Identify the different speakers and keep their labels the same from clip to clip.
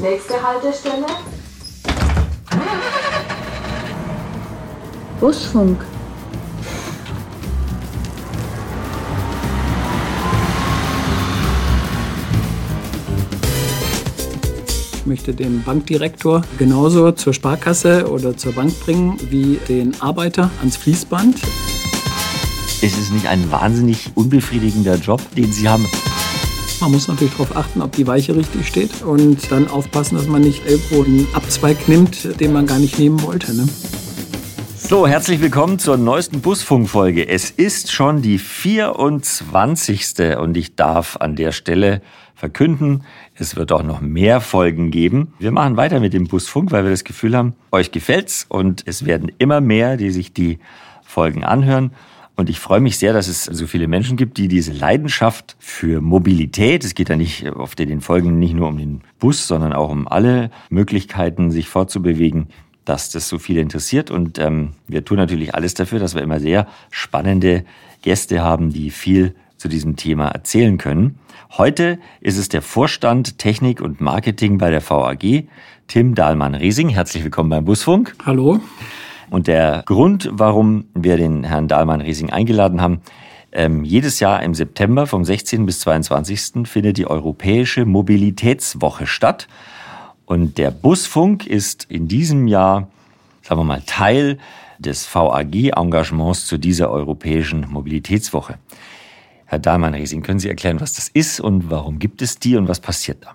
Speaker 1: Nächste Haltestelle.
Speaker 2: Busfunk.
Speaker 3: Ich möchte den Bankdirektor genauso zur Sparkasse oder zur Bank bringen wie den Arbeiter ans Fließband.
Speaker 4: Ist es nicht ein wahnsinnig unbefriedigender Job, den Sie haben?
Speaker 3: Man muss natürlich darauf achten, ob die Weiche richtig steht und dann aufpassen, dass man nicht irgendwo einen Abzweig nimmt, den man gar nicht nehmen wollte. Ne?
Speaker 4: So, herzlich willkommen zur neuesten Busfunkfolge. Es ist schon die 24. und ich darf an der Stelle verkünden, es wird auch noch mehr Folgen geben. Wir machen weiter mit dem Busfunk, weil wir das Gefühl haben, euch gefällt's und es werden immer mehr, die sich die Folgen anhören. Und ich freue mich sehr, dass es so viele Menschen gibt, die diese Leidenschaft für Mobilität, es geht ja nicht oft in den Folgen nicht nur um den Bus, sondern auch um alle Möglichkeiten, sich fortzubewegen, dass das so viele interessiert. Und ähm, wir tun natürlich alles dafür, dass wir immer sehr spannende Gäste haben, die viel zu diesem Thema erzählen können. Heute ist es der Vorstand Technik und Marketing bei der VAG, Tim Dahlmann-Riesing. Herzlich willkommen beim Busfunk.
Speaker 3: Hallo.
Speaker 4: Und der Grund, warum wir den Herrn Dahlmann-Riesing eingeladen haben, ähm, jedes Jahr im September vom 16. bis 22. findet die Europäische Mobilitätswoche statt. Und der Busfunk ist in diesem Jahr, sagen wir mal, Teil des VAG-Engagements zu dieser Europäischen Mobilitätswoche. Herr Dahlmann-Riesing, können Sie erklären, was das ist und warum gibt es die und was passiert da?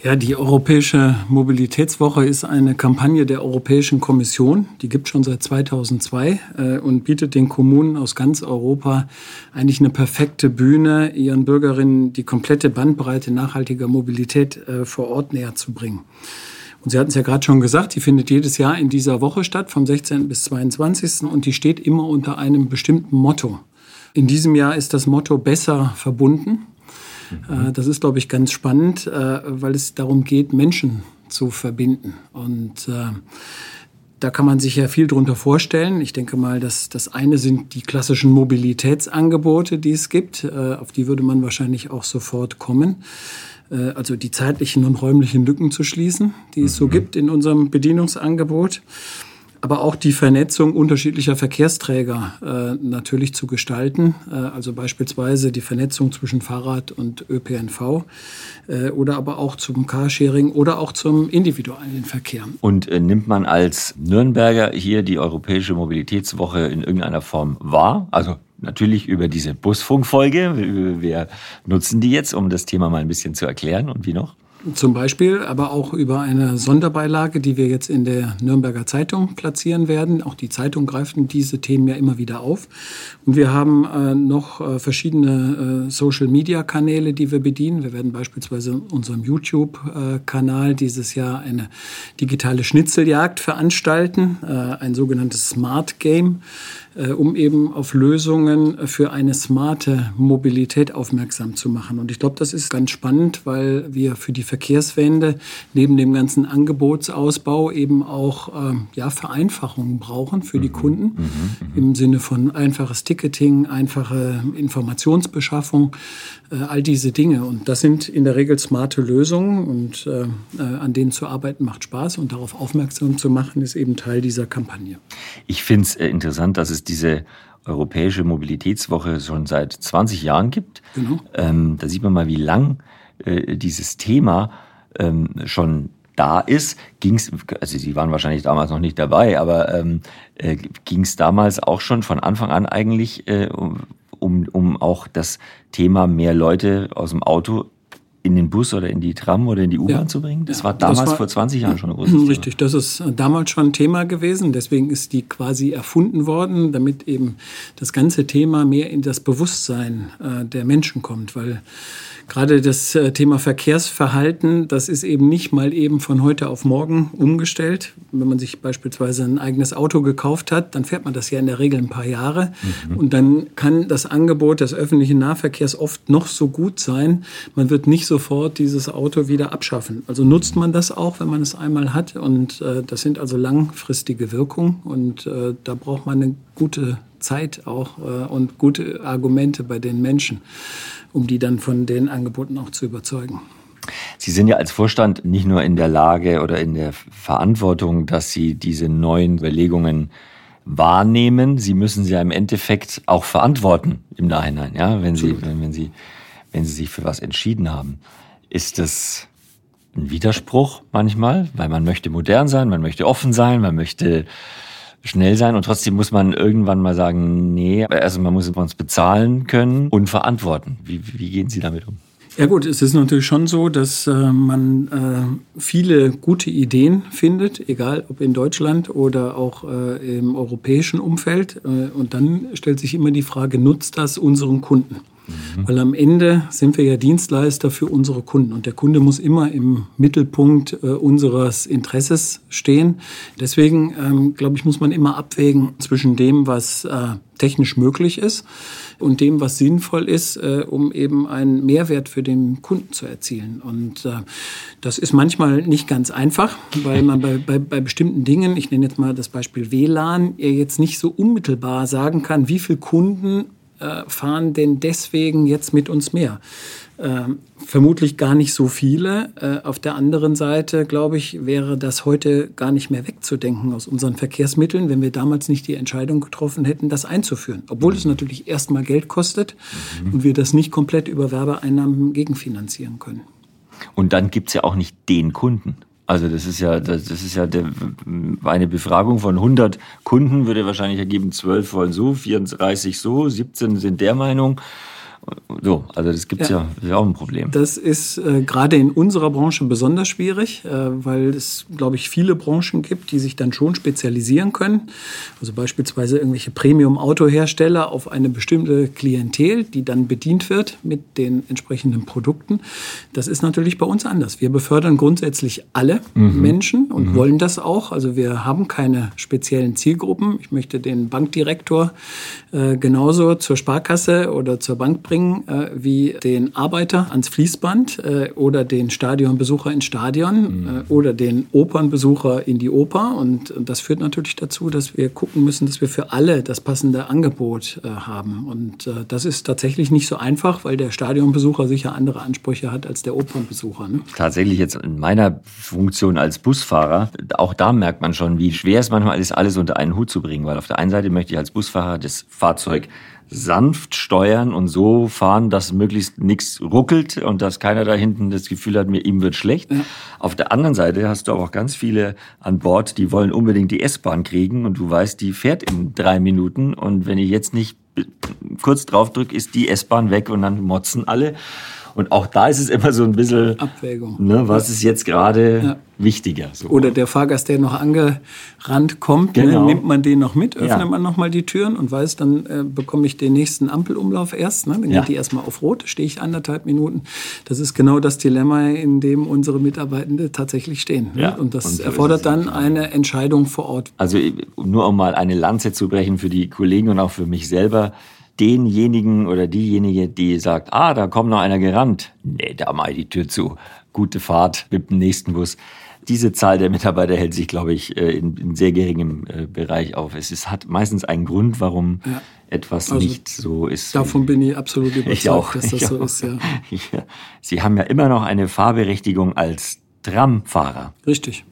Speaker 3: Ja, die Europäische Mobilitätswoche ist eine Kampagne der Europäischen Kommission. Die gibt schon seit 2002 äh, und bietet den Kommunen aus ganz Europa eigentlich eine perfekte Bühne, ihren Bürgerinnen die komplette Bandbreite nachhaltiger Mobilität äh, vor Ort näher zu bringen. Und Sie hatten es ja gerade schon gesagt, die findet jedes Jahr in dieser Woche statt, vom 16. bis 22. Und die steht immer unter einem bestimmten Motto. In diesem Jahr ist das Motto besser verbunden. Mhm. Das ist, glaube ich, ganz spannend, äh, weil es darum geht, Menschen zu verbinden. Und äh, da kann man sich ja viel drunter vorstellen. Ich denke mal, dass das eine sind die klassischen Mobilitätsangebote, die es gibt. Auf die würde man wahrscheinlich auch sofort kommen. Also die zeitlichen und räumlichen Lücken zu schließen, die es so mhm. gibt in unserem Bedienungsangebot aber auch die Vernetzung unterschiedlicher Verkehrsträger äh, natürlich zu gestalten. Äh, also beispielsweise die Vernetzung zwischen Fahrrad und ÖPNV äh, oder aber auch zum Carsharing oder auch zum individuellen Verkehr.
Speaker 4: Und äh, nimmt man als Nürnberger hier die Europäische Mobilitätswoche in irgendeiner Form wahr? Also natürlich über diese Busfunkfolge. Wir nutzen die jetzt, um das Thema mal ein bisschen zu erklären. Und wie noch?
Speaker 3: Zum Beispiel, aber auch über eine Sonderbeilage, die wir jetzt in der Nürnberger Zeitung platzieren werden. Auch die Zeitung greift diese Themen ja immer wieder auf. Und wir haben äh, noch äh, verschiedene äh, Social-Media-Kanäle, die wir bedienen. Wir werden beispielsweise unserem YouTube-Kanal dieses Jahr eine digitale Schnitzeljagd veranstalten, äh, ein sogenanntes Smart Game äh, um eben auf Lösungen für eine smarte Mobilität aufmerksam zu machen. Und ich glaube, das ist ganz spannend, weil wir für die Verkehrswende neben dem ganzen Angebotsausbau eben auch äh, ja, Vereinfachungen brauchen für die mhm. Kunden mhm, mhm, im Sinne von einfaches Ticketing, einfache Informationsbeschaffung, äh, all diese Dinge. Und das sind in der Regel smarte Lösungen und äh, äh, an denen zu arbeiten macht Spaß und darauf aufmerksam zu machen ist eben Teil dieser Kampagne.
Speaker 4: Ich finde es äh, interessant, dass es diese Europäische Mobilitätswoche schon seit 20 Jahren gibt. Genau. Ähm, da sieht man mal, wie lang äh, dieses Thema ähm, schon da ist, ging's, also Sie waren wahrscheinlich damals noch nicht dabei, aber ähm, äh, ging es damals auch schon von Anfang an eigentlich äh, um, um auch das Thema mehr Leute aus dem Auto in den Bus oder in die Tram oder in die U-Bahn ja. zu bringen? Das war damals das war, vor 20 Jahren schon ein großes
Speaker 3: Thema. Richtig, das ist damals schon ein Thema gewesen. Deswegen ist die quasi erfunden worden, damit eben das ganze Thema mehr in das Bewusstsein äh, der Menschen kommt. Weil gerade das äh, Thema Verkehrsverhalten, das ist eben nicht mal eben von heute auf morgen umgestellt. Wenn man sich beispielsweise ein eigenes Auto gekauft hat, dann fährt man das ja in der Regel ein paar Jahre. Mhm. Und dann kann das Angebot des öffentlichen Nahverkehrs oft noch so gut sein. Man wird nicht sofort dieses Auto wieder abschaffen. Also nutzt man das auch, wenn man es einmal hat. Und äh, das sind also langfristige Wirkungen. Und äh, da braucht man eine gute Zeit auch äh, und gute Argumente bei den Menschen um die dann von den Angeboten auch zu überzeugen.
Speaker 4: Sie sind ja als Vorstand nicht nur in der Lage oder in der Verantwortung, dass Sie diese neuen Überlegungen wahrnehmen, Sie müssen sie ja im Endeffekt auch verantworten im Nachhinein, ja, wenn Sie, wenn, wenn Sie, wenn Sie sich für was entschieden haben. Ist das ein Widerspruch manchmal, weil man möchte modern sein, man möchte offen sein, man möchte schnell sein und trotzdem muss man irgendwann mal sagen, nee, also man muss uns bezahlen können und verantworten. Wie, wie gehen Sie damit um?
Speaker 3: Ja gut, es ist natürlich schon so, dass äh, man äh, viele gute Ideen findet, egal ob in Deutschland oder auch äh, im europäischen Umfeld. Äh, und dann stellt sich immer die Frage, nutzt das unseren Kunden? Mhm. Weil am Ende sind wir ja Dienstleister für unsere Kunden und der Kunde muss immer im Mittelpunkt äh, unseres Interesses stehen. Deswegen, ähm, glaube ich, muss man immer abwägen zwischen dem, was äh, technisch möglich ist und dem, was sinnvoll ist, äh, um eben einen Mehrwert für den Kunden zu erzielen. Und äh, das ist manchmal nicht ganz einfach, weil man bei, bei, bei bestimmten Dingen, ich nenne jetzt mal das Beispiel WLAN, jetzt nicht so unmittelbar sagen kann, wie viele Kunden äh, fahren denn deswegen jetzt mit uns mehr? Ähm, vermutlich gar nicht so viele. Äh, auf der anderen Seite, glaube ich, wäre das heute gar nicht mehr wegzudenken aus unseren Verkehrsmitteln, wenn wir damals nicht die Entscheidung getroffen hätten, das einzuführen. Obwohl es natürlich erstmal Geld kostet mhm. und wir das nicht komplett über Werbeeinnahmen gegenfinanzieren können.
Speaker 4: Und dann gibt's ja auch nicht den Kunden. Also das ist ja, das, ist ja der, eine Befragung von 100 Kunden würde wahrscheinlich ergeben, 12 wollen so, 34 so, 17 sind der Meinung. So, also das gibt's ja, ja, ist auch ein Problem.
Speaker 3: Das ist äh, gerade in unserer Branche besonders schwierig, äh, weil es, glaube ich, viele Branchen gibt, die sich dann schon spezialisieren können. Also beispielsweise irgendwelche Premium-Autohersteller auf eine bestimmte Klientel, die dann bedient wird mit den entsprechenden Produkten. Das ist natürlich bei uns anders. Wir befördern grundsätzlich alle mhm. Menschen und mhm. wollen das auch. Also wir haben keine speziellen Zielgruppen. Ich möchte den Bankdirektor äh, genauso zur Sparkasse oder zur Bank bringen äh, wie den Arbeiter ans Fließband äh, oder den Stadionbesucher ins Stadion mhm. äh, oder den Opernbesucher in die Oper. Und, und, das führt natürlich dazu, dass wir gucken müssen, dass wir für alle das passende Angebot äh, haben. Und äh, das ist tatsächlich nicht so einfach, weil der Stadionbesucher sicher andere Ansprüche hat als der Opernbesucher. Ne?
Speaker 4: Tatsächlich jetzt in meiner Funktion als Busfahrer, auch da merkt man schon, wie schwer es manchmal ist, alles unter einen Hut zu bringen. Weil auf der einen Seite möchte ich als Busfahrer das Fahrzeug sanft steuern und so fahren, dass möglichst nichts ruckelt und dass keiner da hinten das Gefühl hat, mir ihm wird schlecht. Ja. Auf der anderen Seite hast du aber auch ganz viele an Bord, die wollen unbedingt die S-Bahn kriegen und du weißt, die fährt in drei Minuten und wenn ich jetzt nicht kurz drauf drücke, ist die S-Bahn weg und dann motzen alle. Und auch da ist es immer so ein bisschen
Speaker 3: Abwägung.
Speaker 4: Ne, was ist jetzt gerade ja. wichtiger?
Speaker 3: So. Oder der Fahrgast, der noch angerannt kommt, ne, genau. ne, nimmt man den noch mit, öffnet ja. man noch mal die Türen und weiß, dann äh, bekomme ich den nächsten Ampelumlauf erst. Ne? Dann ja. geht die erstmal auf Rot, stehe ich anderthalb Minuten. Das ist genau das Dilemma, in dem unsere Mitarbeitenden tatsächlich stehen. Ne? Und das und so erfordert dann eine Entscheidung vor Ort.
Speaker 4: Also nur um mal eine Lanze zu brechen für die Kollegen und auch für mich selber denjenigen oder diejenige, die sagt, ah, da kommt noch einer gerannt. Nee, da mal die Tür zu. Gute Fahrt mit dem nächsten Bus. Diese Zahl der Mitarbeiter hält sich, glaube ich, äh, in, in sehr geringem äh, Bereich auf. Es ist, hat meistens einen Grund, warum ja. etwas also nicht so ist.
Speaker 3: Davon bin ich absolut überzeugt,
Speaker 4: ich auch, dass das so auch. ist. Ja. Sie haben ja immer noch eine Fahrberechtigung als Tramfahrer.
Speaker 3: Richtig.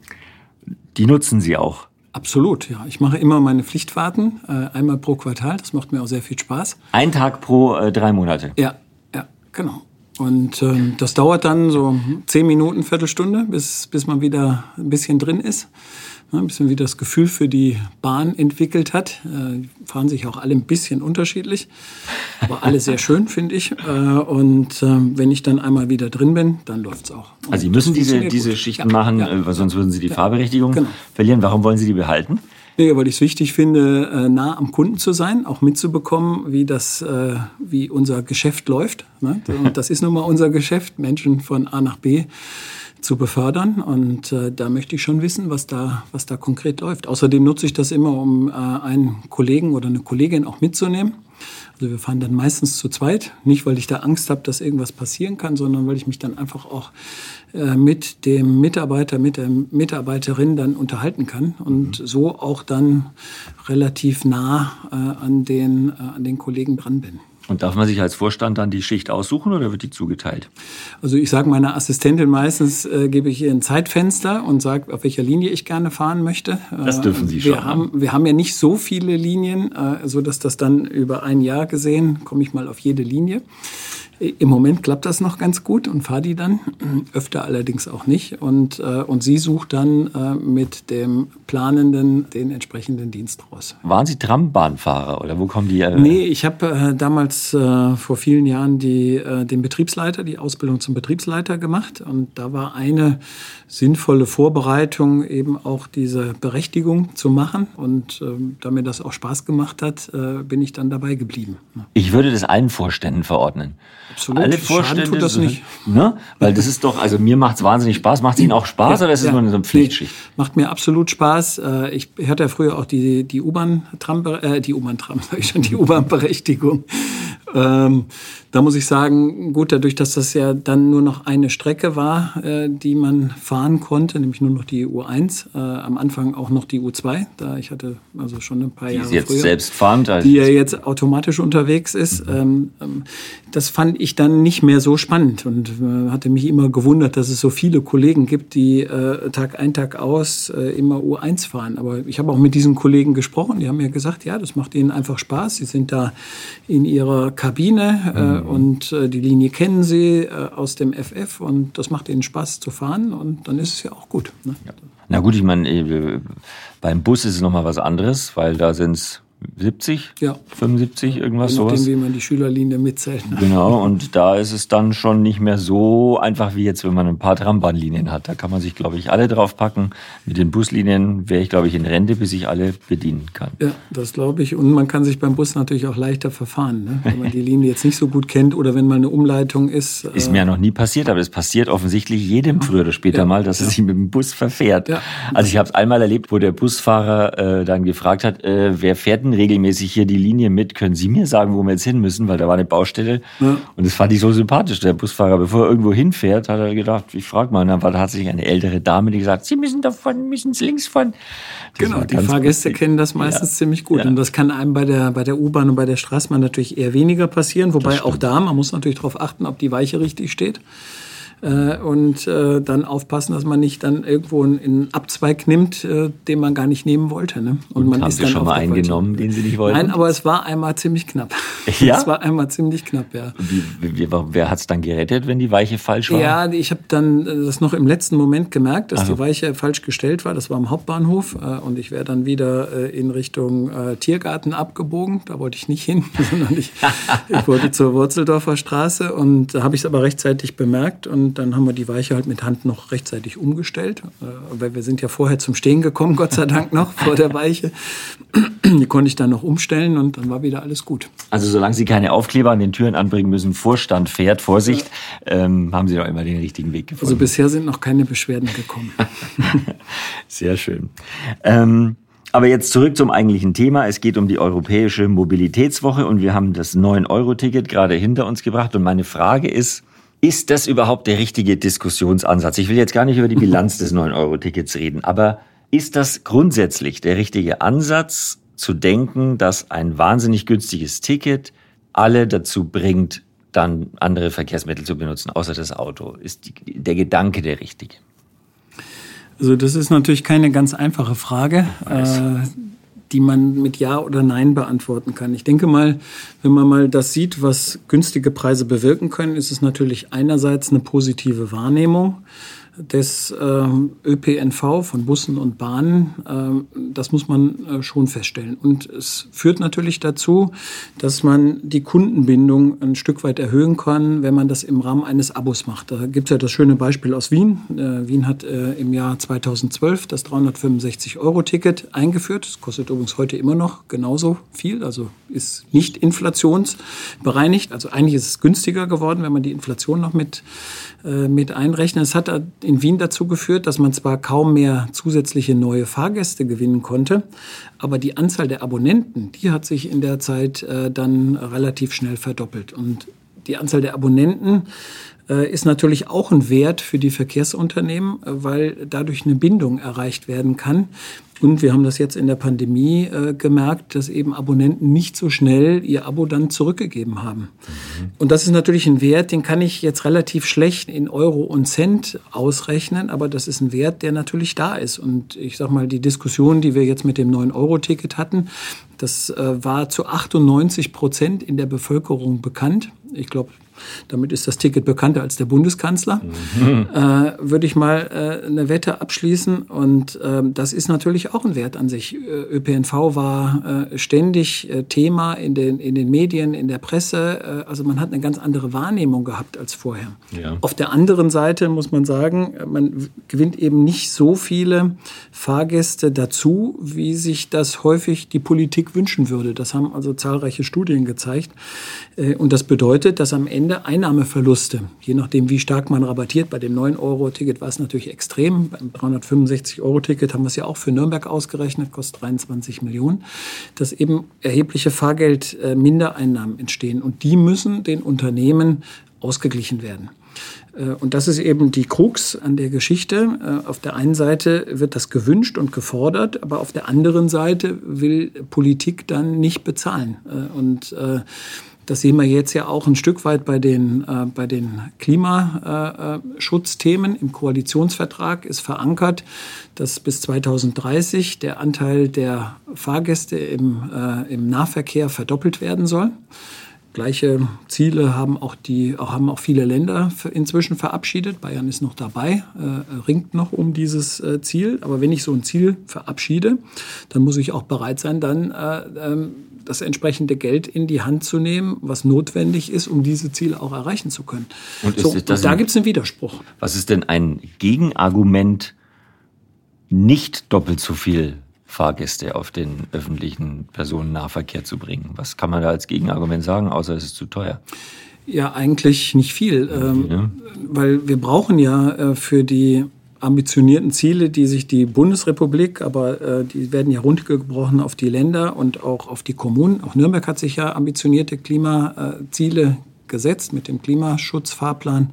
Speaker 4: Die nutzen Sie auch.
Speaker 3: Absolut, ja. Ich mache immer meine Pflichtfahrten, äh, einmal pro Quartal. Das macht mir auch sehr viel Spaß.
Speaker 4: Ein Tag pro äh, drei Monate?
Speaker 3: Ja, ja, genau. Und ähm, das dauert dann so zehn Minuten, Viertelstunde, bis, bis man wieder ein bisschen drin ist ein bisschen wie das Gefühl für die Bahn entwickelt hat. Äh, fahren sich auch alle ein bisschen unterschiedlich, aber alle sehr schön, finde ich. Äh, und äh, wenn ich dann einmal wieder drin bin, dann läuft's auch.
Speaker 4: Und also Sie müssen diese, diese Schichten ja, machen, ja, äh, sonst würden Sie die ja, Fahrberechtigung genau. verlieren. Warum wollen Sie die behalten?
Speaker 3: Nee, weil ich es wichtig finde, nah am Kunden zu sein, auch mitzubekommen, wie das, wie unser Geschäft läuft. Ne? Und das ist nun mal unser Geschäft, Menschen von A nach B zu befördern. Und äh, da möchte ich schon wissen, was da, was da konkret läuft. Außerdem nutze ich das immer, um äh, einen Kollegen oder eine Kollegin auch mitzunehmen. Also wir fahren dann meistens zu zweit, nicht weil ich da Angst habe, dass irgendwas passieren kann, sondern weil ich mich dann einfach auch äh, mit dem Mitarbeiter, mit der Mitarbeiterin dann unterhalten kann und mhm. so auch dann relativ nah äh, an, den, äh, an den Kollegen dran bin.
Speaker 4: Und darf man sich als Vorstand dann die Schicht aussuchen oder wird die zugeteilt?
Speaker 3: Also ich sage meiner Assistentin meistens, äh, gebe ich ihr ein Zeitfenster und sage, auf welcher Linie ich gerne fahren möchte.
Speaker 4: Das dürfen Sie
Speaker 3: wir
Speaker 4: schon.
Speaker 3: Haben, wir haben ja nicht so viele Linien, äh, so dass das dann über ein Jahr gesehen, komme ich mal auf jede Linie. Im Moment klappt das noch ganz gut und fahre die dann, öfter allerdings auch nicht. Und, äh, und sie sucht dann äh, mit dem Planenden den entsprechenden Dienst raus.
Speaker 4: Waren Sie Trambahnfahrer oder wo kommen die? Äh
Speaker 3: nee, ich habe äh, damals äh, vor vielen Jahren die, äh, den Betriebsleiter, die Ausbildung zum Betriebsleiter gemacht. Und da war eine sinnvolle Vorbereitung, eben auch diese Berechtigung zu machen. Und äh, da mir das auch Spaß gemacht hat, äh, bin ich dann dabei geblieben.
Speaker 4: Ich würde das allen Vorständen verordnen.
Speaker 3: Absolut.
Speaker 4: Alle Vorstände
Speaker 3: tut das nicht.
Speaker 4: Ne? Weil das ist doch, also mir macht es wahnsinnig Spaß. Macht es Ihnen auch Spaß oder ist es
Speaker 3: ja.
Speaker 4: nur eine so eine Pflichtschicht?
Speaker 3: Nee, macht mir absolut Spaß. Äh, Ich hatte ja früher auch die, die U-Bahn-Tram, äh, die U-Bahn-Tram, sag ich schon, die U-Bahn-Berechtigung. Ähm, da muss ich sagen, gut, dadurch, dass das ja dann nur noch eine Strecke war, äh, die man fahren konnte, nämlich nur noch die U1, äh, am Anfang auch noch die U2, da ich hatte also schon ein paar
Speaker 4: Die
Speaker 3: Jahre
Speaker 4: ist jetzt
Speaker 3: früher
Speaker 4: selbst fahrend. Also
Speaker 3: die ja jetzt automatisch unterwegs ist. Ähm, ähm, das fand ich dann nicht mehr so spannend und äh, hatte mich immer gewundert, dass es so viele Kollegen gibt, die äh, Tag ein, Tag aus äh, immer U1 fahren. Aber ich habe auch mit diesen Kollegen gesprochen, die haben mir gesagt, ja, das macht ihnen einfach Spaß. Sie sind da in ihrer Kabine äh, und äh, die Linie kennen sie äh, aus dem FF und das macht ihnen Spaß zu fahren und dann ist es ja auch gut. Ne?
Speaker 4: Na gut, ich meine, äh, beim Bus ist es nochmal was anderes, weil da sind es 70,
Speaker 3: Ja.
Speaker 4: 75, irgendwas
Speaker 3: Je nachdem,
Speaker 4: sowas.
Speaker 3: wie man die Schülerlinie mitzählt.
Speaker 4: Genau, und da ist es dann schon nicht mehr so einfach wie jetzt, wenn man ein paar Trambahnlinien hat. Da kann man sich, glaube ich, alle draufpacken. Mit den Buslinien wäre ich, glaube ich, in Rente, bis ich alle bedienen kann.
Speaker 3: Ja, das glaube ich. Und man kann sich beim Bus natürlich auch leichter verfahren, ne? wenn man die Linie jetzt nicht so gut kennt oder wenn mal eine Umleitung ist.
Speaker 4: Ist mir ja noch nie passiert, aber es passiert offensichtlich jedem früher oder später
Speaker 3: Ja,
Speaker 4: mal, dass er sich mit dem Bus verfährt.
Speaker 3: Ja.
Speaker 4: Also ich habe es einmal erlebt, wo der Busfahrer äh, dann gefragt hat, äh, wer fährt denn regelmäßig hier die Linie mit? Können Sie mir sagen, wo wir jetzt hin müssen? Weil da war eine Baustelle.
Speaker 3: Ja.
Speaker 4: Und das fand ich so sympathisch. Der Busfahrer, bevor er irgendwo hinfährt, hat er gedacht, ich frage mal. Und dann war tatsächlich eine ältere Dame, die gesagt, Sie müssen davon, müssen links von. Das
Speaker 3: Genau, die Fahrgäste
Speaker 4: lustig.
Speaker 3: kennen das meistens
Speaker 4: Ja.
Speaker 3: ziemlich gut.
Speaker 4: Ja.
Speaker 3: Und das kann einem bei der, bei der U-Bahn und bei der Straßenbahn natürlich eher weniger passieren. Wobei auch da, man muss natürlich darauf achten, ob die Weiche richtig steht. Äh, und äh, dann aufpassen, dass man nicht dann irgendwo einen, Abzweig nimmt, äh, den man gar nicht nehmen wollte. Ne? Und, man
Speaker 4: haben
Speaker 3: ist
Speaker 4: Sie
Speaker 3: dann
Speaker 4: schon mal
Speaker 3: der
Speaker 4: einen
Speaker 3: falschen-
Speaker 4: genommen, den Sie nicht wollten?
Speaker 3: Nein, aber es war einmal ziemlich knapp.
Speaker 4: Ja?
Speaker 3: Es war einmal ziemlich knapp, ja.
Speaker 4: Wie, wie, wer hat es dann gerettet, wenn die Weiche falsch war?
Speaker 3: Ja, ich habe dann äh, das noch im letzten Moment gemerkt, dass
Speaker 4: Also.
Speaker 3: die Weiche falsch gestellt war. Das war am Hauptbahnhof äh, und ich wäre dann wieder äh, in Richtung Tiergarten abgebogen. Da wollte ich nicht hin, sondern ich, ich wollte zur Wurzeldorfer Straße und da habe ich es aber rechtzeitig bemerkt und dann haben wir die Weiche halt mit Hand noch rechtzeitig umgestellt, äh, weil wir sind ja vorher zum Stehen gekommen, Gott sei Dank noch vor der Weiche. Die konnte ich dann noch umstellen und dann war wieder alles gut.
Speaker 4: Also solange Sie keine Aufkleber an den Türen anbringen müssen, Vorstand fährt, Vorsicht, ähm, haben Sie doch immer den richtigen Weg gefunden.
Speaker 3: Also bisher sind noch keine Beschwerden gekommen.
Speaker 4: Sehr schön. Ähm, aber jetzt zurück zum eigentlichen Thema. Es geht um die Europäische Mobilitätswoche und wir haben das 9-Euro-Ticket gerade hinter uns gebracht. Und meine Frage ist, ist das überhaupt der richtige Diskussionsansatz? Ich will jetzt gar nicht über die Bilanz des 9-Euro-Tickets reden, aber ist das grundsätzlich der richtige Ansatz, zu denken, dass ein wahnsinnig günstiges Ticket alle dazu bringt, dann andere Verkehrsmittel zu benutzen, außer das Auto? Ist die, der Gedanke der richtige?
Speaker 3: Also das ist natürlich keine ganz einfache Frage, äh, die man mit Ja oder Nein beantworten kann. Ich denke mal, wenn man mal das sieht, was günstige Preise bewirken können, ist es natürlich einerseits eine positive Wahrnehmung des ähm, ÖPNV von Bussen und Bahnen. Ähm, das muss man äh, schon feststellen. Und es führt natürlich dazu, dass man die Kundenbindung ein Stück weit erhöhen kann, wenn man das im Rahmen eines Abos macht. Da gibt es ja das schöne Beispiel aus Wien. Äh, Wien hat äh, im Jahr 2012 das 365-Euro-Ticket eingeführt. Das kostet übrigens heute immer noch genauso viel, also ist nicht inflationsbereinigt. Also eigentlich ist es günstiger geworden, wenn man die Inflation noch mit, äh, mit einrechnet. Es hat in Wien dazu geführt, dass man zwar kaum mehr zusätzliche neue Fahrgäste gewinnen konnte, aber die Anzahl der Abonnenten, die hat sich in der Zeit äh, dann relativ schnell verdoppelt. Und die Anzahl der Abonnenten ist natürlich auch ein Wert für die Verkehrsunternehmen, äh, weil dadurch eine Bindung erreicht werden kann. Und wir haben das jetzt in der Pandemie äh, gemerkt, dass eben Abonnenten nicht so schnell ihr Abo dann zurückgegeben haben. Mhm. Und das ist natürlich ein Wert, den kann ich jetzt relativ schlecht in Euro und Cent ausrechnen, aber das ist ein Wert, der natürlich da ist. Und ich sage mal, die Diskussion, die wir jetzt mit dem 9-Euro-Ticket hatten, das äh, war zu 98 Prozent in der Bevölkerung bekannt. Ich glaube, damit ist das Ticket bekannter als der Bundeskanzler, mhm. äh, würde ich mal äh, eine Wette abschließen. Und äh, das ist natürlich auch ein Wert an sich. Äh, ÖPNV war äh, ständig äh, Thema in den, in den Medien, in der Presse. also man hat eine ganz andere Wahrnehmung gehabt als vorher. Ja. Auf der anderen Seite muss man sagen, man gewinnt eben nicht so viele Fahrgäste dazu, wie sich das häufig die Politik wünschen würde. Das haben also zahlreiche Studien gezeigt. und das bedeutet, dass am Ende Ende Einnahmeverluste. Je nachdem, wie stark man rabattiert. Bei dem 9-Euro-Ticket war es natürlich extrem. Beim 365-Euro-Ticket haben wir es ja auch für Nürnberg ausgerechnet, kostet 23 Millionen, dass eben erhebliche Fahrgeldmindereinnahmen entstehen. Und die müssen den Unternehmen ausgeglichen werden. Äh, und das ist eben die Krux an der Geschichte. Äh, auf der einen Seite wird das gewünscht und gefordert, aber auf der anderen Seite will Politik dann nicht bezahlen. Äh, und das sehen wir jetzt ja auch ein Stück weit bei den, äh, bei den Klimaschutzthemen. Im Koalitionsvertrag ist verankert, dass bis 2030 der Anteil der Fahrgäste im, äh, im Nahverkehr verdoppelt werden soll. Gleiche Ziele haben auch, die, haben auch viele Länder inzwischen verabschiedet. Bayern ist noch dabei, äh, ringt noch um dieses äh, Ziel. Aber wenn ich so ein Ziel verabschiede, dann muss ich auch bereit sein, dann äh, ähm, das entsprechende Geld in die Hand zu nehmen, was notwendig ist, um diese Ziele auch erreichen zu können. Und, so, und da gibt es einen Widerspruch.
Speaker 4: Was ist denn ein Gegenargument, nicht doppelt so viel Fahrgäste auf den öffentlichen Personennahverkehr zu bringen? Was kann man da als Gegenargument sagen, außer es ist zu teuer?
Speaker 3: Ja, eigentlich nicht viel, ähm, ja. weil wir brauchen ja äh, für die ambitionierten Ziele, die sich die Bundesrepublik, aber äh, die werden ja runtergebrochen auf die Länder und auch auf die Kommunen. Auch Nürnberg hat sich ja ambitionierte Klimaziele gesetzt mit dem Klimaschutzfahrplan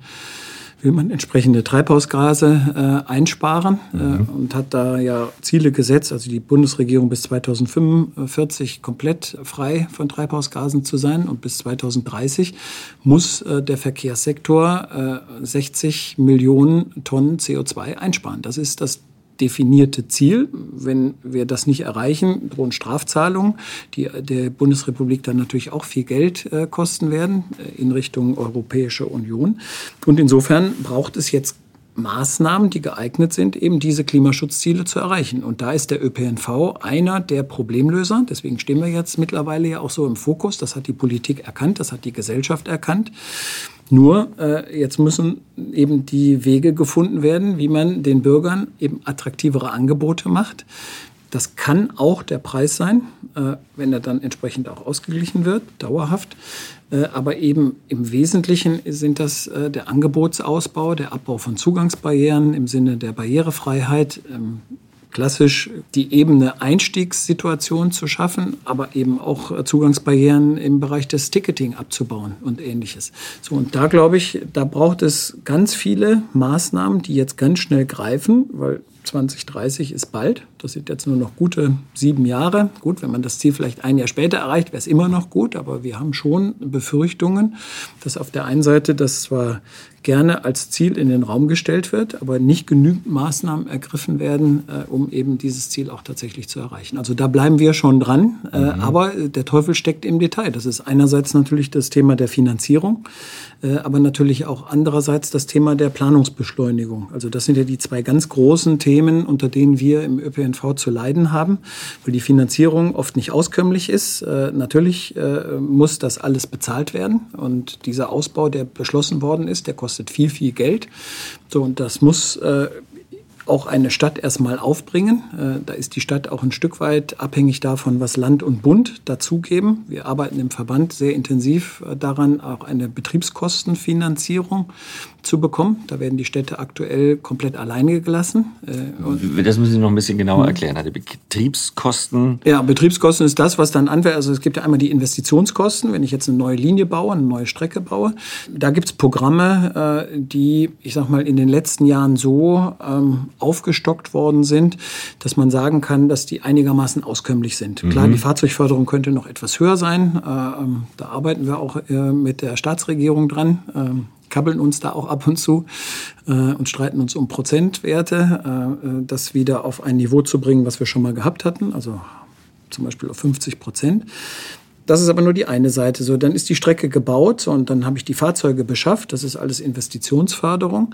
Speaker 3: will man entsprechende Treibhausgase äh, einsparen äh, mhm. und hat da ja Ziele gesetzt, also die Bundesregierung bis 2045 komplett frei von Treibhausgasen zu sein und bis 2030 muss äh, der Verkehrssektor 60 äh, Millionen Tonnen CO2 einsparen. Das ist das definierte Ziel. Wenn wir das nicht erreichen, drohen Strafzahlungen, die der Bundesrepublik dann natürlich auch viel Geld äh, kosten werden äh, in Richtung Europäische Union. Und insofern braucht es jetzt Maßnahmen, die geeignet sind, eben diese Klimaschutzziele zu erreichen. Und da ist der ÖPNV einer der Problemlöser. Deswegen stehen wir jetzt mittlerweile ja auch so im Fokus. Das hat die Politik erkannt, das hat die Gesellschaft erkannt. Nur äh, jetzt müssen eben die Wege gefunden werden, wie man den Bürgern eben attraktivere Angebote macht. Das kann auch der Preis sein, äh, wenn er dann entsprechend auch ausgeglichen wird, dauerhaft. Äh, aber eben im Wesentlichen sind das äh, der Angebotsausbau, der Abbau von Zugangsbarrieren im Sinne der Barrierefreiheit, ähm, klassisch die ebene Einstiegssituation zu schaffen, aber eben auch Zugangsbarrieren im Bereich des Ticketing abzubauen und ähnliches. So, und da glaube ich, da braucht es ganz viele Maßnahmen, die jetzt ganz schnell greifen, weil 2030 ist bald. Das sind jetzt nur noch gute sieben Jahre. Gut, wenn man das Ziel vielleicht ein Jahr später erreicht, wäre es immer noch gut. Aber wir haben schon Befürchtungen, dass auf der einen Seite das zwar gerne als Ziel in den Raum gestellt wird, aber nicht genügend Maßnahmen ergriffen werden, äh, um eben dieses Ziel auch tatsächlich zu erreichen. Also da bleiben wir schon dran, äh, mhm. aber der Teufel steckt im Detail. Das ist einerseits natürlich das Thema der Finanzierung, äh, aber natürlich auch andererseits das Thema der Planungsbeschleunigung. Also das sind ja die zwei ganz großen Themen, unter denen wir im ÖPNV zu leiden haben, weil die Finanzierung oft nicht auskömmlich ist. Äh, natürlich äh, muss das alles bezahlt werden und dieser Ausbau, der beschlossen worden ist, der kostet kostet viel, viel Geld. So, und das muss äh, auch eine Stadt erstmal aufbringen. Äh, da ist die Stadt auch ein Stück weit abhängig davon, was Land und Bund dazugeben. Wir arbeiten im Verband sehr intensiv äh, daran, auch eine Betriebskostenfinanzierung zu bekommen. Da werden die Städte aktuell komplett alleine gelassen.
Speaker 4: Äh, das müssen Sie noch ein bisschen genauer erklären. Also Betriebskosten?
Speaker 3: Ja, Betriebskosten ist das, was dann anfällt. Also es gibt ja einmal die Investitionskosten, wenn ich jetzt eine neue Linie baue, eine neue Strecke baue. Da gibt es Programme, äh, die, ich sag mal, in den letzten Jahren so ähm, aufgestockt worden sind, dass man sagen kann, dass die einigermaßen auskömmlich sind. Mhm. Klar, die Fahrzeugförderung könnte noch etwas höher sein. Äh, ähm, da arbeiten wir auch mit der Staatsregierung dran. Kabbeln uns da auch ab und zu äh, und streiten uns um Prozentwerte, äh, äh, das wieder auf ein Niveau zu bringen, was wir schon mal gehabt hatten, also zum Beispiel auf 50 Prozent. Das ist aber nur die eine Seite. So, dann ist die Strecke gebaut und dann habe ich die Fahrzeuge beschafft. Das ist alles Investitionsförderung.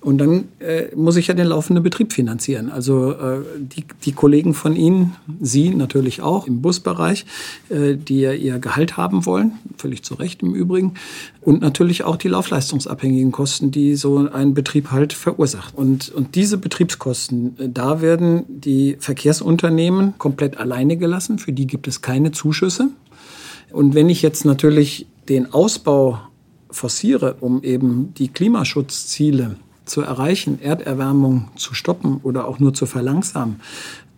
Speaker 3: Und dann äh, muss ich ja den laufenden Betrieb finanzieren. Also äh, die, die Kollegen von Ihnen, Sie natürlich auch im Busbereich, äh, die ja ihr Gehalt haben wollen, völlig zu Recht im Übrigen. Und natürlich auch die laufleistungsabhängigen Kosten, die so ein Betrieb halt verursacht. Und, und diese Betriebskosten, äh, da werden die Verkehrsunternehmen komplett alleine gelassen. Für die gibt es keine Zuschüsse. Und wenn ich jetzt natürlich den Ausbau forciere, um eben die Klimaschutzziele zu erreichen, Erderwärmung zu stoppen oder auch nur zu verlangsamen,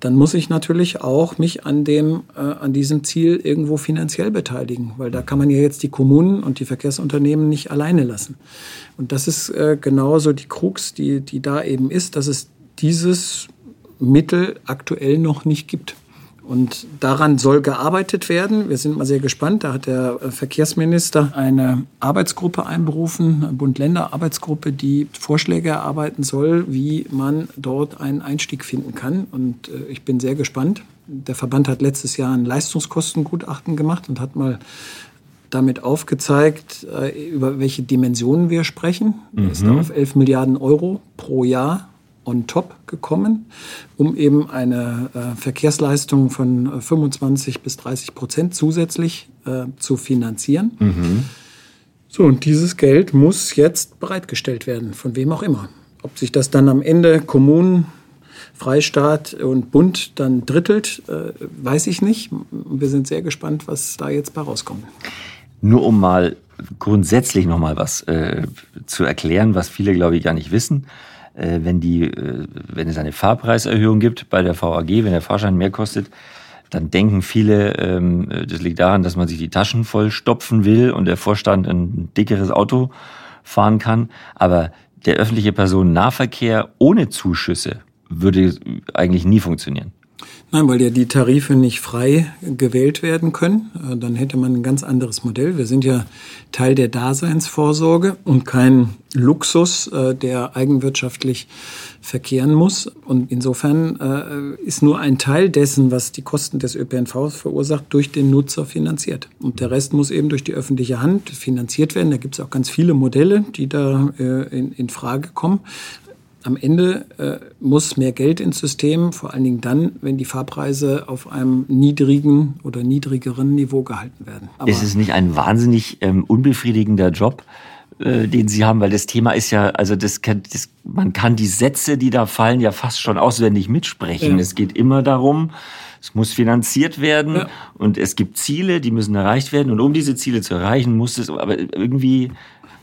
Speaker 3: dann muss ich natürlich auch mich an dem, äh, an diesem Ziel irgendwo finanziell beteiligen, weil da kann man ja jetzt die Kommunen und die Verkehrsunternehmen nicht alleine lassen. Und das ist äh, genauso die Krux, die, die da eben ist, dass es dieses Mittel aktuell noch nicht gibt. Und daran soll gearbeitet werden. Wir sind mal sehr gespannt. Da hat der Verkehrsminister eine Arbeitsgruppe einberufen, eine Bund-Länder-Arbeitsgruppe, die Vorschläge erarbeiten soll, wie man dort einen Einstieg finden kann. Und äh, ich bin sehr gespannt. Der Verband hat letztes Jahr ein Leistungskostengutachten gemacht und hat mal damit aufgezeigt, äh, über welche Dimensionen wir sprechen. Mhm. ist auf 11 Milliarden Euro pro Jahr on top gekommen, um eben eine äh, Verkehrsleistung von 25 äh, bis 30 Prozent zusätzlich äh, zu finanzieren. Mhm. So, und dieses Geld muss jetzt bereitgestellt werden, von wem auch immer. Ob sich das dann am Ende Kommunen, Freistaat und Bund dann drittelt, äh, weiß ich nicht. Wir sind sehr gespannt, was da jetzt bei rauskommt.
Speaker 4: Nur um mal grundsätzlich noch mal was äh, zu erklären, was viele, glaube ich, gar nicht wissen. Äh, wenn, die, äh, wenn es eine Fahrpreiserhöhung gibt bei der VAG, wenn der Fahrschein mehr kostet, dann denken viele, ähm, das liegt daran, dass man sich die Taschen voll stopfen will und der Vorstand ein dickeres Auto fahren kann. Aber der öffentliche Personennahverkehr ohne Zuschüsse würde eigentlich nie funktionieren.
Speaker 3: Nein, weil ja die Tarife nicht frei gewählt werden können. Äh, dann hätte man ein ganz anderes Modell. Wir sind ja Teil der Daseinsvorsorge und kein Luxus, äh, der eigenwirtschaftlich verkehren muss. Und insofern äh, ist nur ein Teil dessen, was die Kosten des ÖPNVs verursacht, durch den Nutzer finanziert. Und der Rest muss eben durch die öffentliche Hand finanziert werden. Da gibt es auch ganz viele Modelle, die da in Frage kommen am Ende äh, muss mehr Geld ins System, vor allen Dingen dann, wenn die Fahrpreise auf einem niedrigen oder niedrigeren Niveau gehalten werden.
Speaker 4: Aber ist es nicht ein wahnsinnig ähm, unbefriedigender Job, äh, den Sie haben? Weil das Thema ist ja, also das, kann, das, man kann die Sätze, die da fallen, ja fast schon auswendig mitsprechen. Ja. Es geht immer darum, es muss finanziert werden ja. und es gibt Ziele, die müssen erreicht werden. Und um diese Ziele zu erreichen, muss es aber irgendwie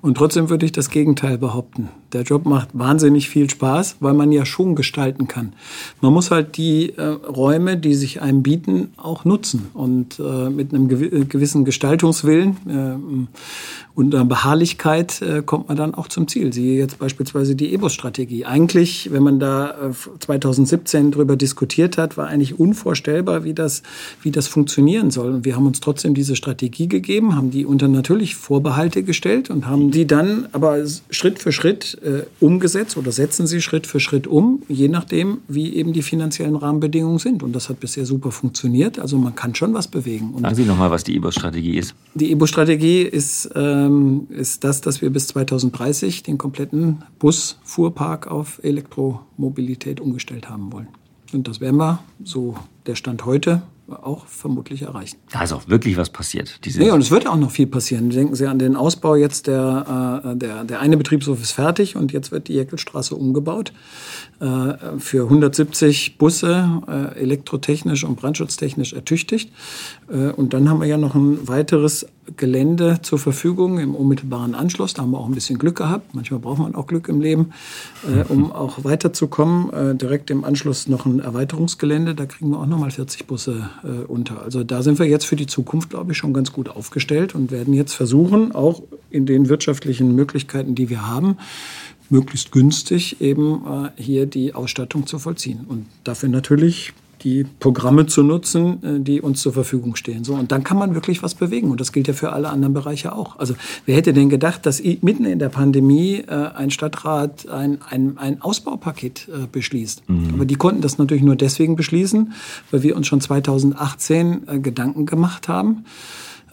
Speaker 3: und trotzdem würde ich das Gegenteil behaupten. Der Job macht wahnsinnig viel Spaß, weil man ja schon gestalten kann. Man muss halt die äh, Räume, die sich einem bieten, auch nutzen. Und äh, mit einem gew gewissen Gestaltungswillen äh, und einer Beharrlichkeit äh, kommt man dann auch zum Ziel. Siehe jetzt beispielsweise die EBUS-Strategie. Eigentlich, wenn man da 2017 äh, drüber diskutiert hat, war eigentlich unvorstellbar, wie das, wie das funktionieren soll. Und wir haben uns trotzdem diese Strategie gegeben, haben die unter natürlich Vorbehalte gestellt und haben die dann aber Schritt für Schritt äh, umgesetzt oder setzen sie Schritt für Schritt um, je nachdem, wie eben die finanziellen Rahmenbedingungen sind. Und das hat bisher super funktioniert. Also man kann schon was bewegen. Und
Speaker 4: Sagen Sie nochmal, was die EBUS-Strategie ist.
Speaker 3: Die EBUS-Strategie ist, ähm, ist das, dass wir bis 2030 den kompletten Busfuhrpark auf Elektromobilität umgestellt haben wollen. Und das werden wir, so der Stand heute, auch vermutlich erreichen.
Speaker 4: Da ist auch wirklich was passiert.
Speaker 3: Diese nee, und es wird auch noch viel passieren. Denken Sie an den Ausbau jetzt, der, äh, der, der eine Betriebshof ist fertig und jetzt wird die Jeckelstraße umgebaut äh, für 170 Busse äh, elektrotechnisch und brandschutztechnisch ertüchtigt. Und dann haben wir ja noch ein weiteres Gelände zur Verfügung im unmittelbaren Anschluss. Da haben wir auch ein bisschen Glück gehabt. Manchmal braucht man auch Glück im Leben, äh, um auch weiterzukommen. Äh, direkt im Anschluss noch ein Erweiterungsgelände. Da kriegen wir auch nochmal 40 Busse äh, unter. Also da sind wir jetzt für die Zukunft, glaube ich, schon ganz gut aufgestellt und werden jetzt versuchen, auch in den wirtschaftlichen Möglichkeiten, die wir haben, möglichst günstig eben äh, hier die Ausstattung zu vollziehen. Und dafür natürlich die Programme zu nutzen, äh, die uns zur Verfügung stehen. So, und dann kann man wirklich was bewegen. Und das gilt ja für alle anderen Bereiche auch. Also wer hätte denn gedacht, dass mitten in der Pandemie äh, ein Stadtrat ein, ein, ein Ausbaupaket äh, beschließt? Mhm. Aber die konnten das natürlich nur deswegen beschließen, weil wir uns schon 2018 äh, Gedanken gemacht haben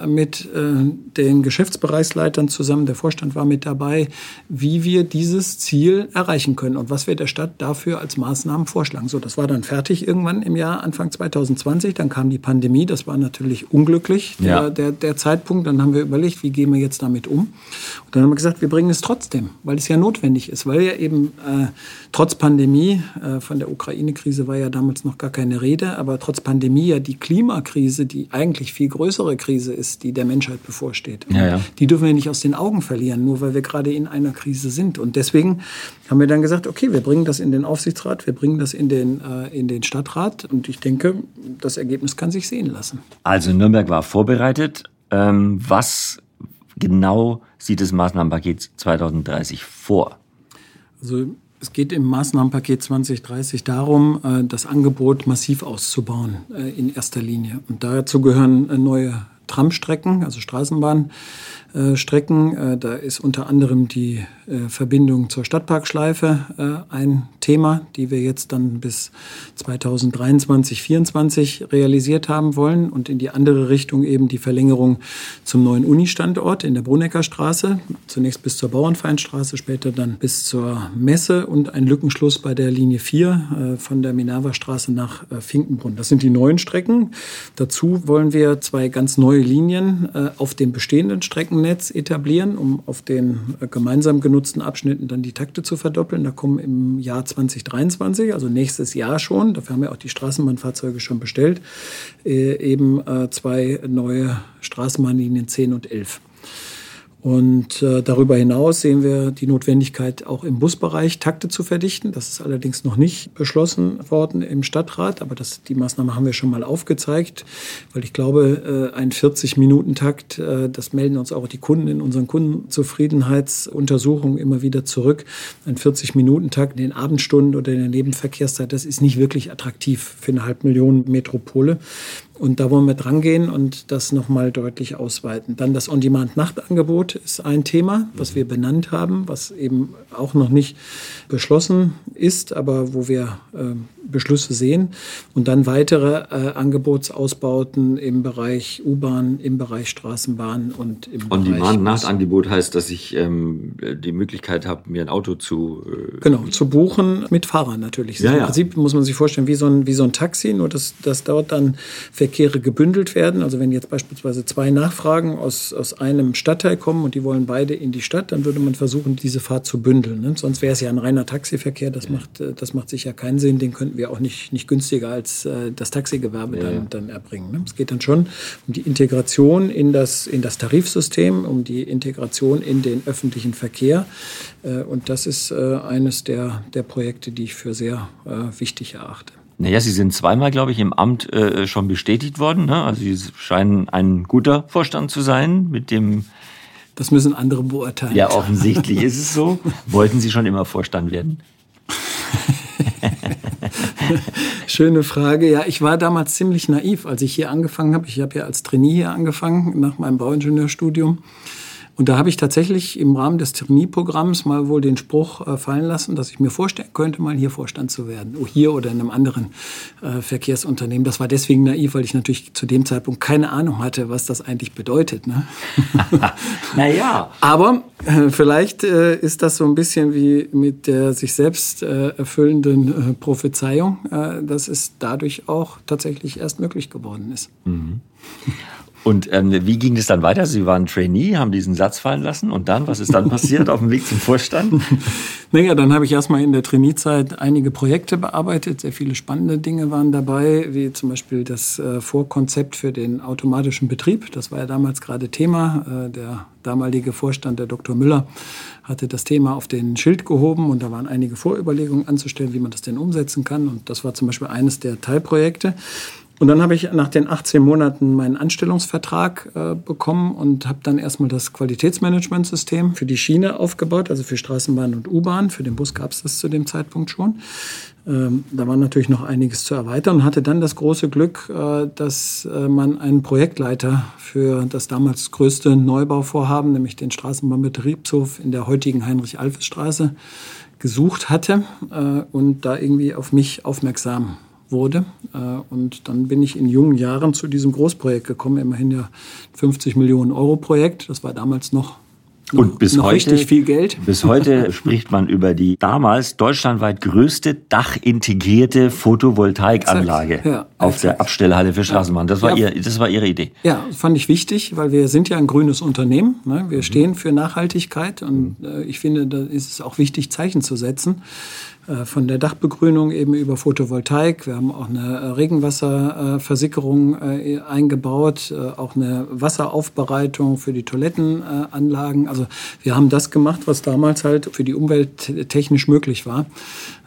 Speaker 3: mit äh, den Geschäftsbereichsleitern zusammen, der Vorstand war mit dabei, wie wir dieses Ziel erreichen können und was wir der Stadt dafür als Maßnahmen vorschlagen. So, das war dann fertig irgendwann im Jahr Anfang 2020. Dann kam die Pandemie, das war natürlich unglücklich, der, ja. der, der Zeitpunkt. Dann haben wir überlegt, wie gehen wir jetzt damit um? Und dann haben wir gesagt, wir bringen es trotzdem, weil es ja notwendig ist, weil ja eben äh, trotz Pandemie, äh, von der Ukraine-Krise war ja damals noch gar keine Rede, aber trotz Pandemie ja die Klimakrise, die eigentlich viel größere Krise ist, ist, die der Menschheit bevorsteht. Ja, ja. Die dürfen wir nicht aus den Augen verlieren, nur weil wir gerade in einer Krise sind. Und deswegen haben wir dann gesagt, okay, wir bringen das in den Aufsichtsrat, wir bringen das in den, äh, in den Stadtrat. Und ich denke, das Ergebnis kann sich sehen lassen.
Speaker 4: Also Nürnberg war vorbereitet. Ähm, was genau sieht das Maßnahmenpaket 2030 vor?
Speaker 3: Also es geht im Maßnahmenpaket 2030 darum, äh, das Angebot massiv auszubauen äh, in erster Linie. Und dazu gehören äh, neue Tramstrecken, also Straßenbahnstrecken. Äh, da ist unter anderem die äh, Verbindung zur Stadtparkschleife äh, ein Thema, die wir jetzt dann bis 2023, 2024 realisiert haben wollen und in die andere Richtung eben die Verlängerung zum neuen Uni-Standort in der Brunecker Straße, zunächst bis zur Bauernfeinstraße, später dann bis zur Messe und ein Lückenschluss bei der Linie 4 von der Minerva Straße nach Finkenbrunn. Das sind die neuen Strecken. Dazu wollen wir zwei ganz neue Linien auf dem bestehenden Streckennetz etablieren, um auf den gemeinsam genutzten genutzten Abschnitten dann die Takte zu verdoppeln. Da kommen im Jahr 2023, also nächstes Jahr schon, dafür haben wir auch die Straßenbahnfahrzeuge schon bestellt, äh, eben äh, zwei neue Straßenbahnlinien 10 und 11. Und äh, darüber hinaus sehen wir die Notwendigkeit, auch im Busbereich Takte zu verdichten. Das ist allerdings noch nicht beschlossen worden im Stadtrat, aber das, die Maßnahme haben wir schon mal aufgezeigt, weil ich glaube, äh, ein 40-Minuten-Takt, äh, das melden uns auch die Kunden in unseren Kundenzufriedenheitsuntersuchungen immer wieder zurück. Ein 40-Minuten-Takt in den Abendstunden oder in der Nebenverkehrszeit, das ist nicht wirklich attraktiv für eine Halbmillion Metropole. Und da wollen wir drangehen und das nochmal deutlich ausweiten. Dann das On-Demand-Nachtangebot ist ein Thema, was wir benannt haben, was eben auch noch nicht beschlossen ist, aber wo wir äh, Beschlüsse sehen. Und dann weitere äh, Angebotsausbauten im Bereich U-Bahn, im Bereich Straßenbahn und im
Speaker 4: On-Demand-Nachtangebot heißt, dass ich ähm, die Möglichkeit habe, mir ein Auto zu...
Speaker 3: Äh, genau, zu buchen mit Fahrern natürlich. Ja, Im Prinzip muss man sich vorstellen, wie so ein, wie so ein Taxi, nur dass, dass dort dann Verkehre gebündelt werden. Also wenn jetzt beispielsweise zwei Nachfragen aus, aus einem Stadtteil kommen und die wollen beide in die Stadt, dann würde man versuchen, diese Fahrt zu bündeln. Ne? Sonst wäre es ja ein reiner Taxiverkehr, das, ja. macht, äh, das macht sicher keinen Sinn, den könnten wir auch nicht, nicht günstiger als äh, das Taxigewerbe ja. dann, dann erbringen. Ne? Es geht dann schon um die Integration in das, in das Tarifsystem, um die Integration in den öffentlichen Verkehr. Äh, und das ist äh, eines der, der Projekte, die ich für sehr äh, wichtig erachte.
Speaker 4: Naja, Sie sind zweimal, glaube ich, im Amt äh, schon bestätigt worden. Ne? Also Sie scheinen ein guter Vorstand zu sein mit dem.
Speaker 3: Das müssen andere beurteilen.
Speaker 4: Ja, offensichtlich ist es so. Wollten Sie schon immer Vorstand werden?
Speaker 3: Schöne Frage. Ja, ich war damals ziemlich naiv, als ich hier angefangen habe. Ich habe ja als Trainee hier angefangen nach meinem Bauingenieurstudium. Und da habe ich tatsächlich im Rahmen des Trainee-Programms mal wohl den Spruch äh, fallen lassen, dass ich mir vorstellen könnte, mal hier Vorstand zu werden. Oh, hier oder in einem anderen äh, Verkehrsunternehmen. Das war deswegen naiv, weil ich natürlich zu dem Zeitpunkt keine Ahnung hatte, was das eigentlich bedeutet. Ne? naja. Aber äh, vielleicht äh, ist das so ein bisschen wie mit der sich selbst äh, erfüllenden äh, Prophezeiung, dass es dadurch auch tatsächlich erst möglich geworden ist. Mhm.
Speaker 4: Und ähm, wie ging es dann weiter? Sie waren Trainee, haben diesen Satz fallen lassen und dann, was ist dann passiert auf dem Weg zum Vorstand?
Speaker 3: Naja, dann habe ich erstmal in der Trainee-Zeit einige Projekte bearbeitet. Sehr viele spannende Dinge waren dabei, wie zum Beispiel das äh, Vorkonzept für den automatischen Betrieb. Das war ja damals gerade Thema. Äh, der damalige Vorstand, der Dr. Müller, hatte das Thema auf den Schild gehoben und da waren einige Vorüberlegungen anzustellen, wie man das denn umsetzen kann. Und das war zum Beispiel eines der Teilprojekte. Und dann habe ich nach den 18 Monaten meinen Anstellungsvertrag äh, bekommen und habe dann erstmal das Qualitätsmanagementsystem für die Schiene aufgebaut, also für Straßenbahn und U-Bahn. Für den Bus gab es das zu dem Zeitpunkt schon. Ähm, da war natürlich noch einiges zu erweitern und hatte dann das große Glück, äh, dass äh, man einen Projektleiter für das damals größte Neubauvorhaben, nämlich den Straßenbahnbetriebshof in der heutigen Heinrich-Alfes-Straße, gesucht hatte äh, und da irgendwie auf mich aufmerksam wurde. Äh, und dann bin ich in jungen Jahren zu diesem Großprojekt gekommen, immerhin ja 50 Millionen Euro Projekt. Das war damals noch
Speaker 4: noch, und bis
Speaker 3: noch
Speaker 4: heute,
Speaker 3: richtig viel Geld.
Speaker 4: Bis heute spricht man über die damals deutschlandweit größte dachintegrierte Photovoltaikanlage ja, auf der Abstellhalle für Straßenbahn. Das war, ja. ihr, das war Ihre Idee.
Speaker 3: Ja, fand ich wichtig, weil wir sind ja ein grünes Unternehmen. Ne? Wir mhm. stehen für Nachhaltigkeit und äh, ich finde, da ist es auch wichtig, Zeichen zu setzen. Äh, von der Dachbegrünung eben über Photovoltaik. Wir haben auch eine äh, Regenwasserversickerung äh, eingebaut, auch eine Wasseraufbereitung für die Toilettenanlagen. Also wir haben das gemacht, was damals halt für die Umwelt technisch möglich war.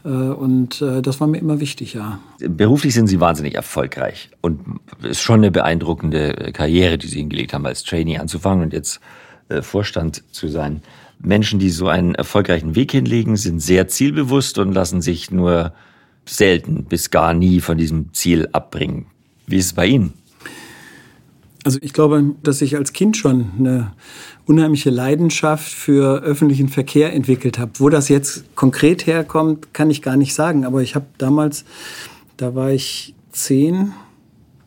Speaker 3: Und das war mir immer wichtig, ja.
Speaker 4: Beruflich sind Sie wahnsinnig erfolgreich und es ist schon eine beeindruckende Karriere, die Sie hingelegt haben, als Trainee anzufangen und jetzt Vorstand zu sein. Menschen, die so einen erfolgreichen Weg hinlegen, sind sehr zielbewusst und lassen sich nur selten bis gar nie von diesem Ziel abbringen. Wie ist es bei Ihnen?
Speaker 3: Also ich glaube, dass ich als Kind schon eine unheimliche Leidenschaft für öffentlichen Verkehr entwickelt habe. Wo das jetzt konkret herkommt, kann ich gar nicht sagen. Aber ich habe damals, da war ich zehn,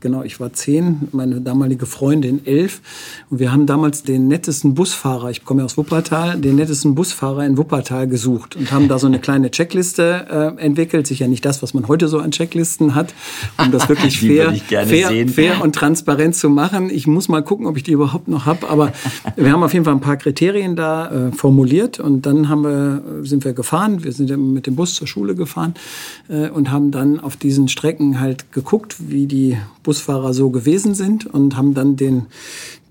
Speaker 3: genau, ich war zehn, meine damalige Freundin elf. Und wir haben damals den nettesten Busfahrer, ich komme ja aus Wuppertal, den nettesten Busfahrer in Wuppertal gesucht und haben da so eine kleine Checkliste äh, entwickelt. Sicher nicht das, was man heute so an Checklisten hat, um das wirklich fair, fair, fair und transparent zu machen. Ich muss mal gucken, ob ich die überhaupt noch habe. Aber wir haben auf jeden Fall ein paar Kriterien da äh, formuliert und dann haben wir, sind wir gefahren. Wir sind mit dem Bus zur Schule gefahren äh, und haben dann auf diesen Strecken halt geguckt, wie die Bus Busfahrer so gewesen sind und haben dann den,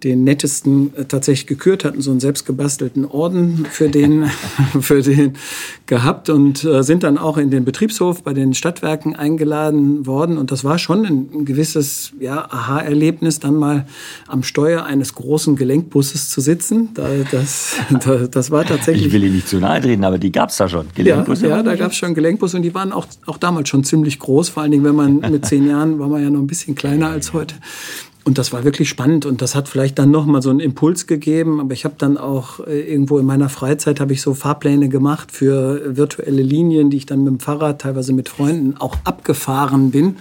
Speaker 3: den nettesten äh, tatsächlich gekürt, hatten so einen selbstgebastelten Orden für den, für den gehabt und äh, sind dann auch in den Betriebshof bei den Stadtwerken eingeladen worden. Und das war schon ein, ein gewisses ja, Aha-Erlebnis, dann mal am Steuer eines großen Gelenkbusses zu sitzen. Da, das, da, das war tatsächlich.
Speaker 4: Ich will Ihnen nicht zu nahe treten, aber die gab es da schon.
Speaker 3: Gelenkbusse ja, ja da gab es schon Gelenkbusse und die waren auch, auch damals schon ziemlich groß. Vor allen Dingen, wenn man mit zehn Jahren war man ja noch ein bisschen kleiner als heute. Und das war wirklich spannend und das hat vielleicht dann noch mal so einen Impuls gegeben. Aber ich habe dann auch äh, irgendwo in meiner Freizeit habe ich so Fahrpläne gemacht für virtuelle Linien, die ich dann mit dem Fahrrad teilweise mit Freunden auch abgefahren bin.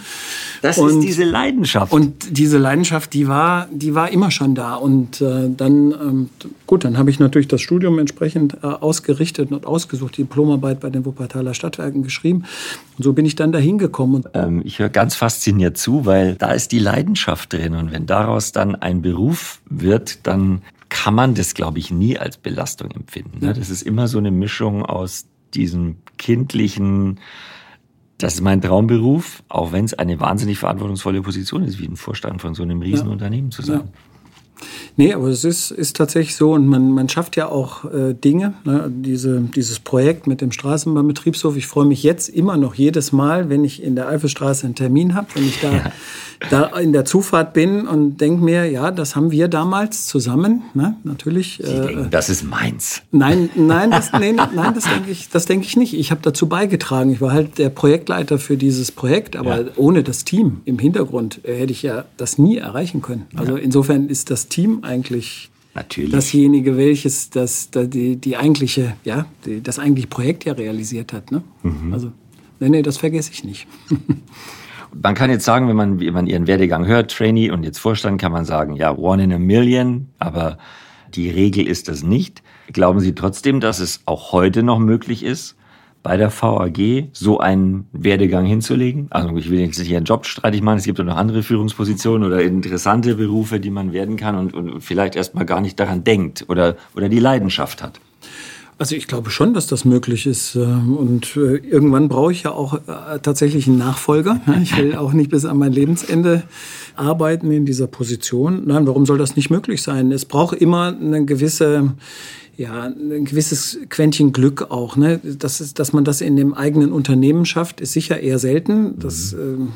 Speaker 4: Das und, ist diese Leidenschaft.
Speaker 3: Und diese Leidenschaft, die war, die war immer schon da. Und äh, dann ähm, gut, dann habe ich natürlich das Studium entsprechend äh, ausgerichtet und ausgesucht, die Diplomarbeit bei den Wuppertaler Stadtwerken geschrieben. Und so bin ich dann dahin gekommen.
Speaker 4: Ähm, ich höre ganz fasziniert zu, weil da ist die Leidenschaft drin und wenn daraus dann ein Beruf wird, dann kann man das, glaube ich, nie als Belastung empfinden. Ne? Das ist immer so eine Mischung aus diesem kindlichen, das ist mein Traumberuf, auch wenn es eine wahnsinnig verantwortungsvolle Position ist, wie ein Vorstand von so einem Riesenunternehmen zu sein. Ja.
Speaker 3: Nee, aber es ist, ist tatsächlich so und man, man schafft ja auch äh, Dinge. Ne? Diese, dieses Projekt mit dem Straßenbahnbetriebshof. Ich freue mich jetzt immer noch jedes Mal, wenn ich in der Eifelstraße einen Termin habe, wenn ich da, ja. da in der Zufahrt bin und denke mir, ja, das haben wir damals zusammen, ne? natürlich.
Speaker 4: Äh, denken, das ist meins.
Speaker 3: Nein, nein, das, nee, nein, das denke ich, das denke ich nicht. Ich habe dazu beigetragen. Ich war halt der Projektleiter für dieses Projekt, aber ja. ohne das Team im Hintergrund äh, hätte ich ja das nie erreichen können. Also ja. insofern ist das Team eigentlich
Speaker 4: Natürlich.
Speaker 3: dasjenige, welches das, die, die eigentliche, ja, die, das eigentliche Projekt ja realisiert hat. Ne? Mhm. Also, nee, nee, das vergesse ich nicht.
Speaker 4: man kann jetzt sagen, wenn man, wenn man Ihren Werdegang hört, Trainee und jetzt Vorstand, kann man sagen, ja, one in a million, aber die Regel ist das nicht. Glauben Sie trotzdem, dass es auch heute noch möglich ist, bei der VAG so einen Werdegang hinzulegen? Also ich will jetzt nicht einen Job streitig machen, es gibt auch noch andere Führungspositionen oder interessante Berufe, die man werden kann und, und vielleicht erstmal gar nicht daran denkt oder, oder die Leidenschaft hat.
Speaker 3: Also ich glaube schon, dass das möglich ist. Äh, und äh, irgendwann brauche ich ja auch äh, tatsächlich einen Nachfolger. Ich will auch nicht bis an mein Lebensende arbeiten in dieser Position. Nein, warum soll das nicht möglich sein? Es braucht immer eine gewisse ja, ein gewisses Quäntchen Glück auch. Ne? Das ist, dass man das in dem eigenen Unternehmen schafft, ist sicher eher selten. Das, mhm.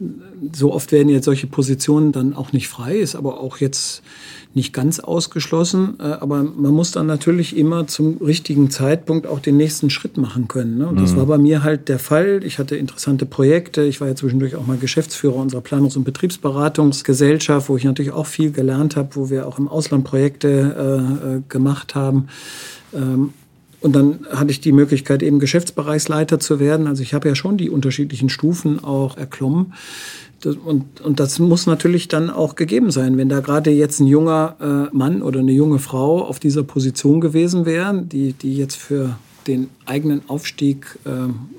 Speaker 3: äh, so oft werden jetzt solche Positionen dann auch nicht frei, ist aber auch jetzt nicht ganz ausgeschlossen, äh, aber man muss dann natürlich immer zum richtigen Zeitpunkt auch den nächsten Schritt machen können. Ne? Und das mhm. war bei mir halt der Fall. Ich hatte interessante Projekte. Ich war ja zwischendurch auch mal Geschäftsführer unserer Planungs- und Betriebsberatungsgesellschaft, wo ich natürlich auch viel gelernt habe, wo wir auch im Ausland Projekte äh, äh gemacht haben. Ähm, und dann hatte ich die Möglichkeit, eben Geschäftsbereichsleiter zu werden. Also ich habe ja schon die unterschiedlichen Stufen auch erklommen. Und, und das muss natürlich dann auch gegeben sein. Wenn da gerade jetzt ein junger äh, Mann oder eine junge Frau auf dieser Position gewesen wären, die, die jetzt für den eigenen Aufstieg äh,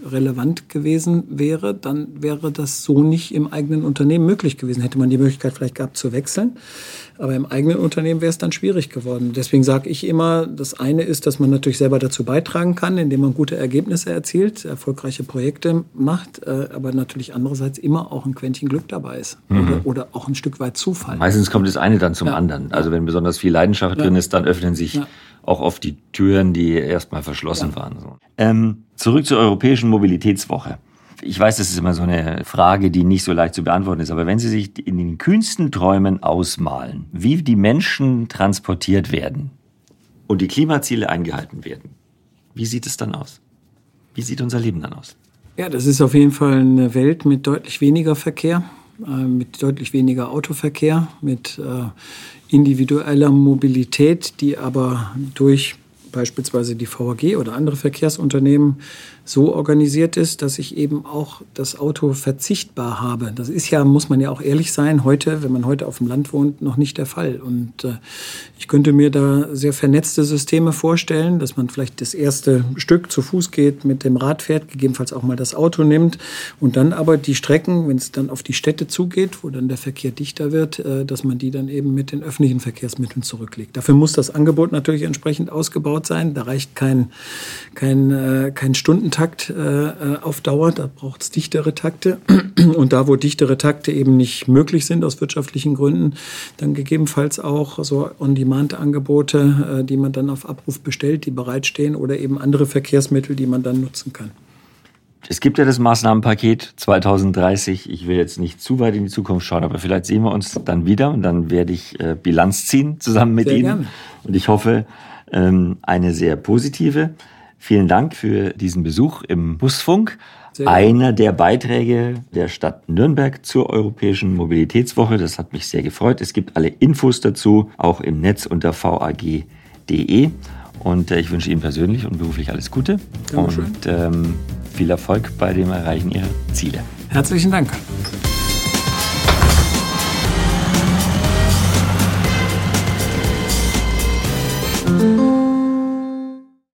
Speaker 3: relevant gewesen wäre, dann wäre das so nicht im eigenen Unternehmen möglich gewesen. Hätte man die Möglichkeit vielleicht gehabt zu wechseln. Aber im eigenen Unternehmen wäre es dann schwierig geworden. Deswegen sage ich immer, das eine ist, dass man natürlich selber dazu beitragen kann, indem man gute Ergebnisse erzielt, erfolgreiche Projekte macht, äh, aber natürlich andererseits immer auch ein Quäntchen Glück dabei ist. Mhm. Oder, oder, auch ein Stück weit Zufall.
Speaker 4: Meistens kommt das eine dann zum ja. anderen. Also wenn besonders viel Leidenschaft ja. drin ist, dann öffnen sich ja auch oft die Türen, die erstmal verschlossen ja. waren. So. Ähm, zurück zur Europäischen Mobilitätswoche. Ich weiß, das ist immer so eine Frage, die nicht so leicht zu beantworten ist, aber wenn Sie sich in den kühnsten Träumen ausmalen, wie die Menschen transportiert werden und die Klimaziele eingehalten werden, wie sieht es dann aus? Wie sieht unser Leben dann aus?
Speaker 3: Ja, das ist auf jeden Fall eine Welt mit deutlich weniger Verkehr, mit deutlich weniger Autoverkehr, mit äh, individueller Mobilität, die aber durch beispielsweise die VAG oder andere Verkehrsunternehmen so organisiert ist, dass ich eben auch das Auto verzichtbar habe. Das ist ja, muss man ja auch ehrlich sein, heute, wenn man heute auf dem Land wohnt, noch nicht der Fall. Und äh, ich könnte mir da sehr vernetzte Systeme vorstellen, dass man vielleicht das erste Stück zu Fuß geht, mit dem Rad fährt, gegebenenfalls auch mal das Auto nimmt und dann aber die Strecken, wenn es dann auf die Städte zugeht, wo dann der Verkehr dichter wird, äh, dass man die dann eben mit den öffentlichen Verkehrsmitteln zurücklegt. Dafür muss das Angebot natürlich entsprechend ausgebaut sein. Da reicht kein, kein, äh, kein Stundentag Takt äh, auf Dauer, da braucht es dichtere Takte. Und da, wo dichtere Takte eben nicht möglich sind aus wirtschaftlichen Gründen, dann gegebenenfalls auch so On-Demand-Angebote, äh, die man dann auf Abruf bestellt, die bereitstehen oder eben andere Verkehrsmittel, die man dann nutzen kann.
Speaker 4: Es gibt ja das Maßnahmenpaket 2030. Ich will jetzt nicht zu weit in die Zukunft schauen, aber vielleicht sehen wir uns dann wieder und dann werde ich äh, Bilanz ziehen zusammen mit sehr Ihnen. Gerne. Und ich hoffe, ähm, eine sehr positive. Vielen Dank für diesen Besuch im Busfunk. Einer der Beiträge der Stadt Nürnberg zur Europäischen Mobilitätswoche. Das hat mich sehr gefreut. Es gibt alle Infos dazu, auch im Netz unter vag.de. Und äh, ich wünsche Ihnen persönlich und beruflich alles Gute Dankeschön. und ähm, viel Erfolg bei dem Erreichen Ihrer Ziele.
Speaker 3: Herzlichen Dank.